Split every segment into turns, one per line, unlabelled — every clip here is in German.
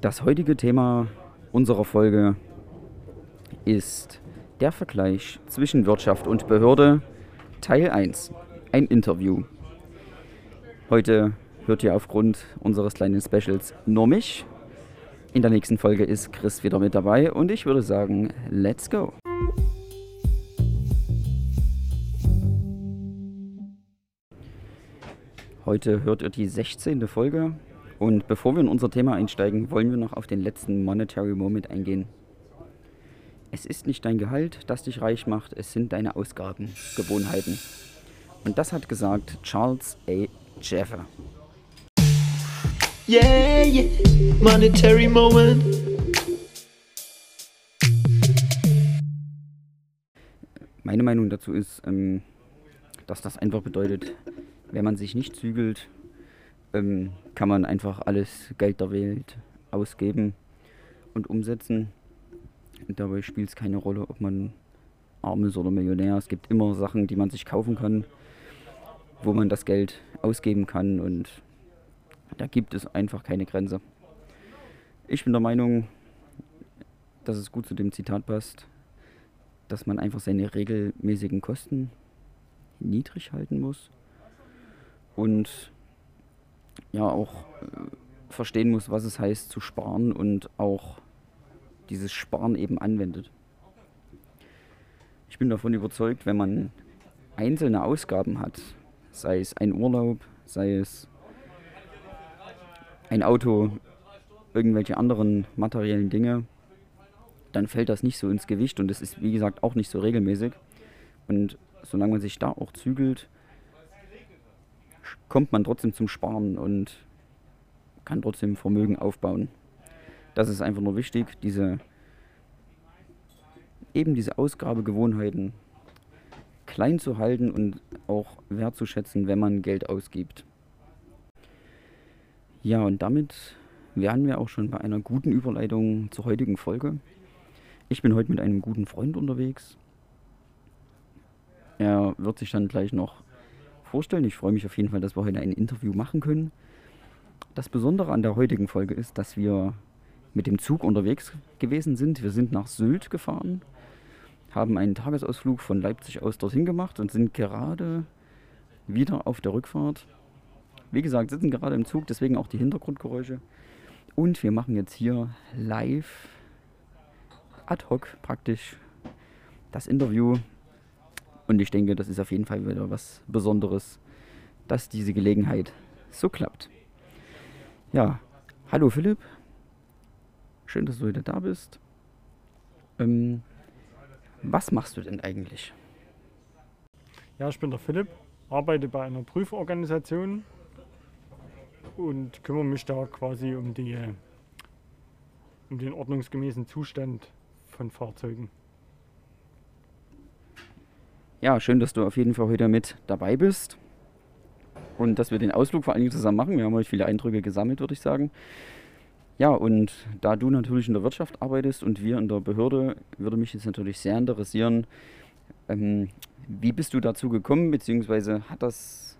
Das heutige Thema unserer Folge ist der Vergleich zwischen Wirtschaft und Behörde, Teil 1, ein Interview. Heute hört ihr aufgrund unseres kleinen Specials nur mich. In der nächsten Folge ist Chris wieder mit dabei und ich würde sagen, let's go. Heute hört ihr die 16. Folge und bevor wir in unser Thema einsteigen, wollen wir noch auf den letzten Monetary Moment eingehen. Es ist nicht dein Gehalt, das dich reich macht, es sind deine Ausgaben, Gewohnheiten. Und das hat gesagt Charles A. Jeffer.
Yeah, yeah, monetary moment.
Meine Meinung dazu ist, ähm, dass das einfach bedeutet, wenn man sich nicht zügelt, ähm, kann man einfach alles Geld der Welt ausgeben und umsetzen. Und dabei spielt es keine Rolle, ob man arm ist oder Millionär. Es gibt immer Sachen, die man sich kaufen kann, wo man das Geld ausgeben kann und da gibt es einfach keine Grenze. Ich bin der Meinung, dass es gut zu dem Zitat passt, dass man einfach seine regelmäßigen Kosten niedrig halten muss und ja auch äh, verstehen muss, was es heißt zu sparen und auch dieses Sparen eben anwendet. Ich bin davon überzeugt, wenn man einzelne Ausgaben hat, sei es ein Urlaub, sei es ein Auto, irgendwelche anderen materiellen Dinge, dann fällt das nicht so ins Gewicht und es ist wie gesagt auch nicht so regelmäßig. Und solange man sich da auch zügelt, kommt man trotzdem zum Sparen und kann trotzdem Vermögen aufbauen. Das ist einfach nur wichtig, diese eben diese Ausgabegewohnheiten klein zu halten und auch wertzuschätzen, wenn man Geld ausgibt. Ja, und damit wären wir auch schon bei einer guten Überleitung zur heutigen Folge. Ich bin heute mit einem guten Freund unterwegs. Er wird sich dann gleich noch vorstellen. Ich freue mich auf jeden Fall, dass wir heute ein Interview machen können. Das Besondere an der heutigen Folge ist, dass wir mit dem Zug unterwegs gewesen sind. Wir sind nach Sylt gefahren, haben einen Tagesausflug von Leipzig aus dorthin gemacht und sind gerade wieder auf der Rückfahrt. Wie gesagt, sitzen gerade im Zug, deswegen auch die Hintergrundgeräusche. Und wir machen jetzt hier live, ad hoc praktisch, das Interview und ich denke, das ist auf jeden Fall wieder was Besonderes, dass diese Gelegenheit so klappt. Ja, hallo Philipp. Schön, dass du heute da bist. Ähm, was machst du denn eigentlich?
Ja, ich bin der Philipp, arbeite bei einer Prüforganisation und kümmere mich da quasi um, die, um den ordnungsgemäßen Zustand von Fahrzeugen.
Ja, schön, dass du auf jeden Fall heute mit dabei bist. Und dass wir den Ausflug vor allen Dingen zusammen machen. Wir haben heute viele Eindrücke gesammelt, würde ich sagen. Ja, und da du natürlich in der Wirtschaft arbeitest und wir in der Behörde, würde mich jetzt natürlich sehr interessieren, ähm, wie bist du dazu gekommen, beziehungsweise hat das,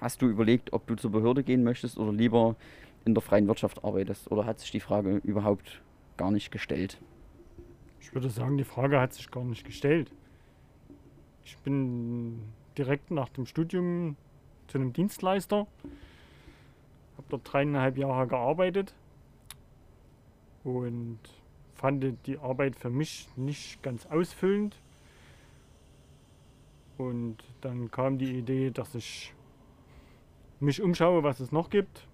hast du überlegt, ob du zur Behörde gehen möchtest oder lieber in der freien Wirtschaft arbeitest? Oder hat sich die Frage überhaupt gar nicht gestellt?
Ich würde sagen, die Frage hat sich gar nicht gestellt. Ich bin direkt nach dem Studium zu einem Dienstleister, habe dort dreieinhalb Jahre gearbeitet und fand die Arbeit für mich nicht ganz ausfüllend. Und dann kam die Idee, dass ich mich umschaue, was es noch gibt.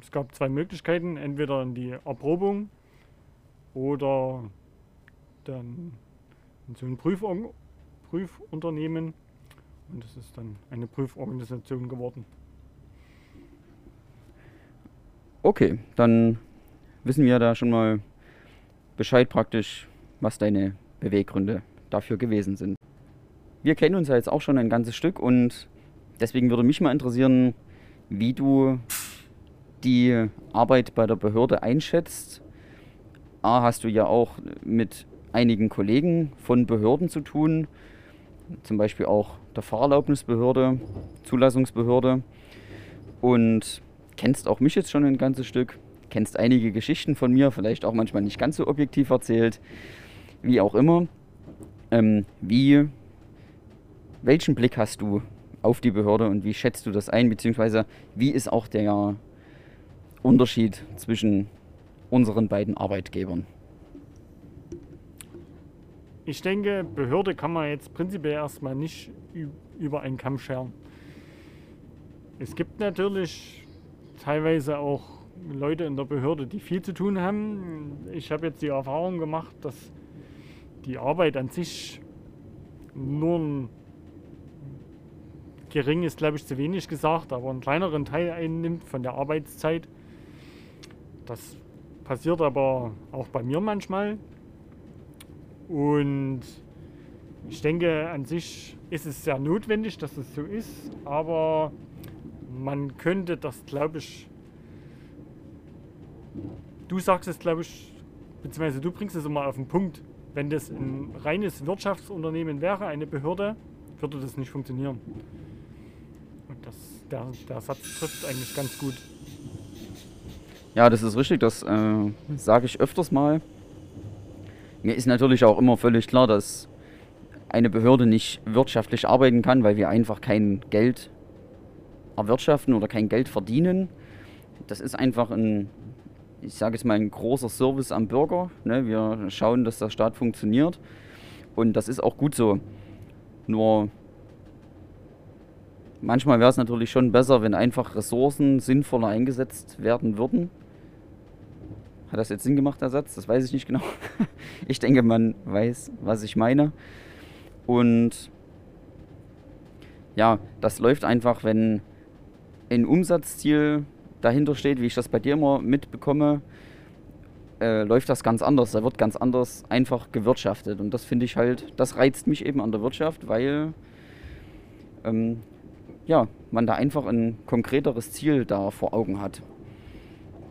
Es gab zwei Möglichkeiten, entweder in die Erprobung oder dann in so ein Prüfung Prüfunternehmen. Und es ist dann eine Prüforganisation geworden.
Okay, dann wissen wir da schon mal Bescheid praktisch, was deine Beweggründe dafür gewesen sind. Wir kennen uns ja jetzt auch schon ein ganzes Stück und deswegen würde mich mal interessieren, wie du die Arbeit bei der Behörde einschätzt. A, hast du ja auch mit einigen Kollegen von Behörden zu tun, zum Beispiel auch der Fahrerlaubnisbehörde, Zulassungsbehörde und kennst auch mich jetzt schon ein ganzes Stück, kennst einige Geschichten von mir, vielleicht auch manchmal nicht ganz so objektiv erzählt, wie auch immer. Ähm, wie, welchen Blick hast du auf die Behörde und wie schätzt du das ein, beziehungsweise wie ist auch der Unterschied zwischen unseren beiden Arbeitgebern?
Ich denke, Behörde kann man jetzt prinzipiell erstmal nicht über einen Kamm scheren. Es gibt natürlich teilweise auch Leute in der Behörde, die viel zu tun haben. Ich habe jetzt die Erfahrung gemacht, dass die Arbeit an sich nur ein gering ist, glaube ich, zu wenig gesagt, aber einen kleineren Teil einnimmt von der Arbeitszeit. Das passiert aber auch bei mir manchmal. Und ich denke, an sich ist es sehr notwendig, dass es so ist, aber man könnte das, glaube ich, du sagst es, glaube ich, beziehungsweise du bringst es immer auf den Punkt. Wenn das ein reines Wirtschaftsunternehmen wäre, eine Behörde, würde das nicht funktionieren. Und das, der, der Satz trifft eigentlich ganz gut.
Ja, das ist richtig, das äh, sage ich öfters mal. Mir ist natürlich auch immer völlig klar, dass eine Behörde nicht wirtschaftlich arbeiten kann, weil wir einfach kein Geld erwirtschaften oder kein Geld verdienen. Das ist einfach ein, ich sage jetzt mal, ein großer Service am Bürger. Ne? Wir schauen, dass der Staat funktioniert. Und das ist auch gut so. Nur manchmal wäre es natürlich schon besser, wenn einfach Ressourcen sinnvoller eingesetzt werden würden. Hat das jetzt Sinn gemacht, der Satz? Das weiß ich nicht genau. ich denke, man weiß, was ich meine. Und ja, das läuft einfach, wenn ein Umsatzziel dahinter steht, wie ich das bei dir immer mitbekomme, äh, läuft das ganz anders. Da wird ganz anders einfach gewirtschaftet. Und das finde ich halt, das reizt mich eben an der Wirtschaft, weil ähm, ja, man da einfach ein konkreteres Ziel da vor Augen hat.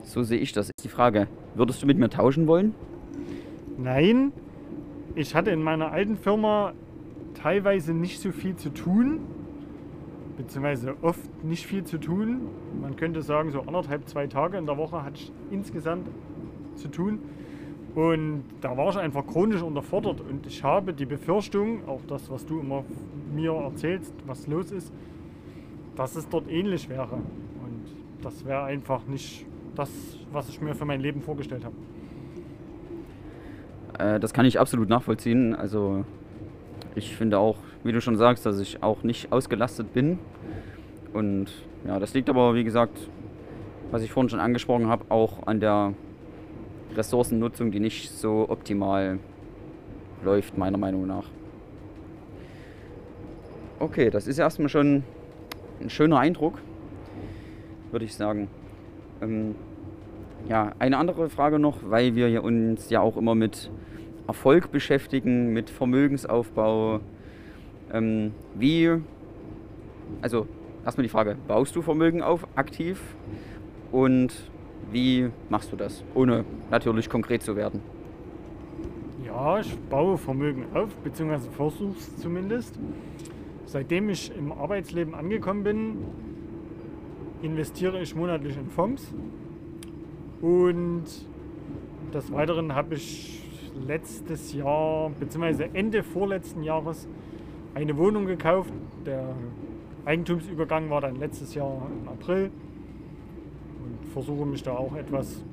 So sehe ich das. Ist die Frage, würdest du mit mir tauschen wollen?
Nein, ich hatte in meiner alten Firma teilweise nicht so viel zu tun beziehungsweise oft nicht viel zu tun. Man könnte sagen, so anderthalb, zwei Tage in der Woche hatte ich insgesamt zu tun. Und da war ich einfach chronisch unterfordert. Und ich habe die Befürchtung, auch das, was du immer mir erzählst, was los ist, dass es dort ähnlich wäre. Und das wäre einfach nicht das, was ich mir für mein Leben vorgestellt habe.
Äh, das kann ich absolut nachvollziehen. Also ich finde auch, wie du schon sagst, dass ich auch nicht ausgelastet bin. Und ja, das liegt aber, wie gesagt, was ich vorhin schon angesprochen habe, auch an der Ressourcennutzung, die nicht so optimal läuft, meiner Meinung nach. Okay, das ist erstmal schon ein schöner Eindruck, würde ich sagen. Ähm, ja, eine andere Frage noch, weil wir uns ja auch immer mit Erfolg beschäftigen, mit Vermögensaufbau. Ähm, wie, also erstmal die Frage, baust du Vermögen auf aktiv und wie machst du das, ohne natürlich konkret zu werden?
Ja, ich baue Vermögen auf, beziehungsweise versuche es zumindest. Seitdem ich im Arbeitsleben angekommen bin, investiere ich monatlich in Fonds. Und des Weiteren habe ich letztes Jahr, beziehungsweise Ende vorletzten Jahres, eine Wohnung gekauft. Der Eigentumsübergang war dann letztes Jahr im April und versuche mich da auch etwas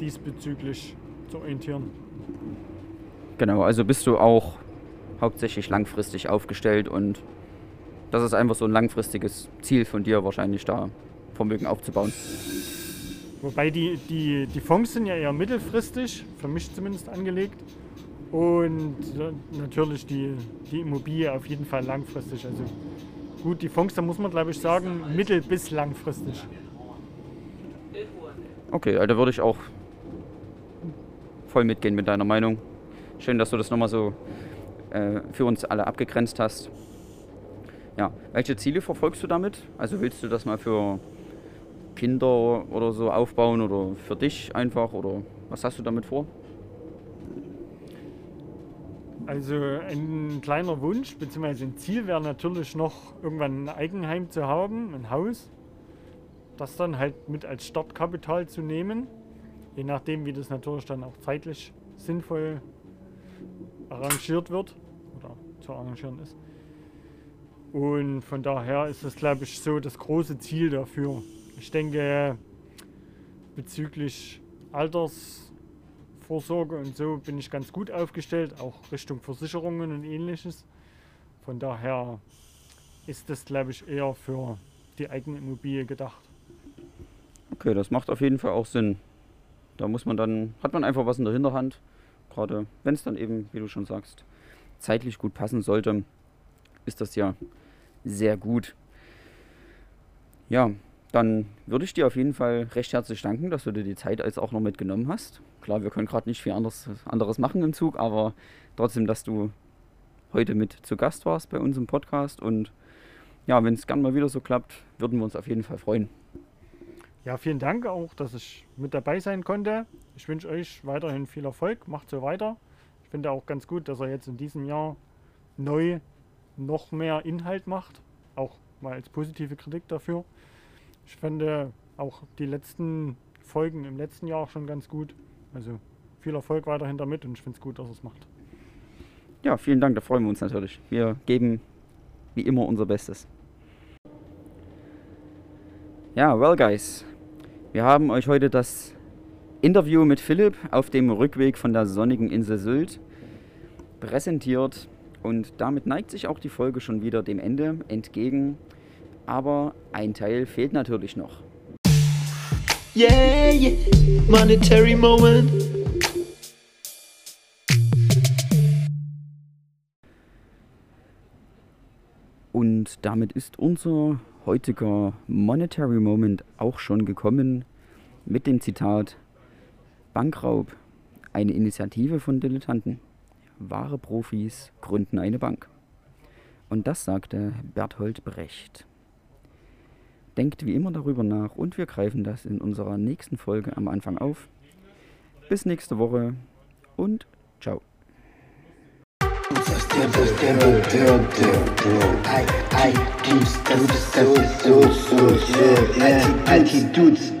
diesbezüglich zu orientieren.
Genau, also bist du auch hauptsächlich langfristig aufgestellt und das ist einfach so ein langfristiges Ziel von dir wahrscheinlich da Vermögen aufzubauen.
Wobei die, die, die Fonds sind ja eher mittelfristig, für mich zumindest angelegt. Und natürlich die, die Immobilie auf jeden Fall langfristig. Also gut, die Fonds, da muss man glaube ich sagen, mittel- bis langfristig.
Okay, also würde ich auch voll mitgehen mit deiner Meinung. Schön, dass du das nochmal so äh, für uns alle abgegrenzt hast. Ja, welche Ziele verfolgst du damit? Also willst du das mal für Kinder oder so aufbauen oder für dich einfach oder was hast du damit vor?
Also ein kleiner Wunsch bzw. ein Ziel wäre natürlich noch irgendwann ein Eigenheim zu haben, ein Haus. Das dann halt mit als Startkapital zu nehmen. Je nachdem, wie das natürlich dann auch zeitlich sinnvoll arrangiert wird oder zu arrangieren ist. Und von daher ist das, glaube ich, so das große Ziel dafür. Ich denke, bezüglich Altersvorsorge und so bin ich ganz gut aufgestellt, auch Richtung Versicherungen und ähnliches. Von daher ist das, glaube ich, eher für die eigene Immobilie gedacht.
Okay, das macht auf jeden Fall auch Sinn. Da muss man dann, hat man einfach was in der Hinterhand. Gerade wenn es dann eben, wie du schon sagst, zeitlich gut passen sollte, ist das ja sehr gut. Ja, dann würde ich dir auf jeden Fall recht herzlich danken, dass du dir die Zeit jetzt auch noch mitgenommen hast. Klar, wir können gerade nicht viel anderes, anderes machen im Zug, aber trotzdem, dass du heute mit zu Gast warst bei uns im Podcast. Und ja, wenn es gern mal wieder so klappt, würden wir uns auf jeden Fall freuen.
Ja, vielen Dank auch, dass ich mit dabei sein konnte. Ich wünsche euch weiterhin viel Erfolg. Macht so weiter. Ich finde auch ganz gut, dass er jetzt in diesem Jahr neu noch mehr Inhalt macht. Auch mal als positive Kritik dafür. Ich finde auch die letzten Folgen im letzten Jahr auch schon ganz gut. Also viel Erfolg weiterhin damit und ich finde es gut, dass er es macht.
Ja, vielen Dank, da freuen wir uns natürlich. Wir geben wie immer unser Bestes. Ja, well guys, wir haben euch heute das Interview mit Philipp auf dem Rückweg von der sonnigen Insel Sylt präsentiert und damit neigt sich auch die Folge schon wieder dem Ende entgegen. Aber ein Teil fehlt natürlich noch.
Yeah, yeah. Monetary moment.
Und damit ist unser heutiger Monetary Moment auch schon gekommen mit dem Zitat Bankraub, eine Initiative von Dilettanten. Wahre Profis gründen eine Bank. Und das sagte Berthold Brecht. Denkt wie immer darüber nach und wir greifen das in unserer nächsten Folge am Anfang auf. Bis nächste Woche und ciao.
Attitudes.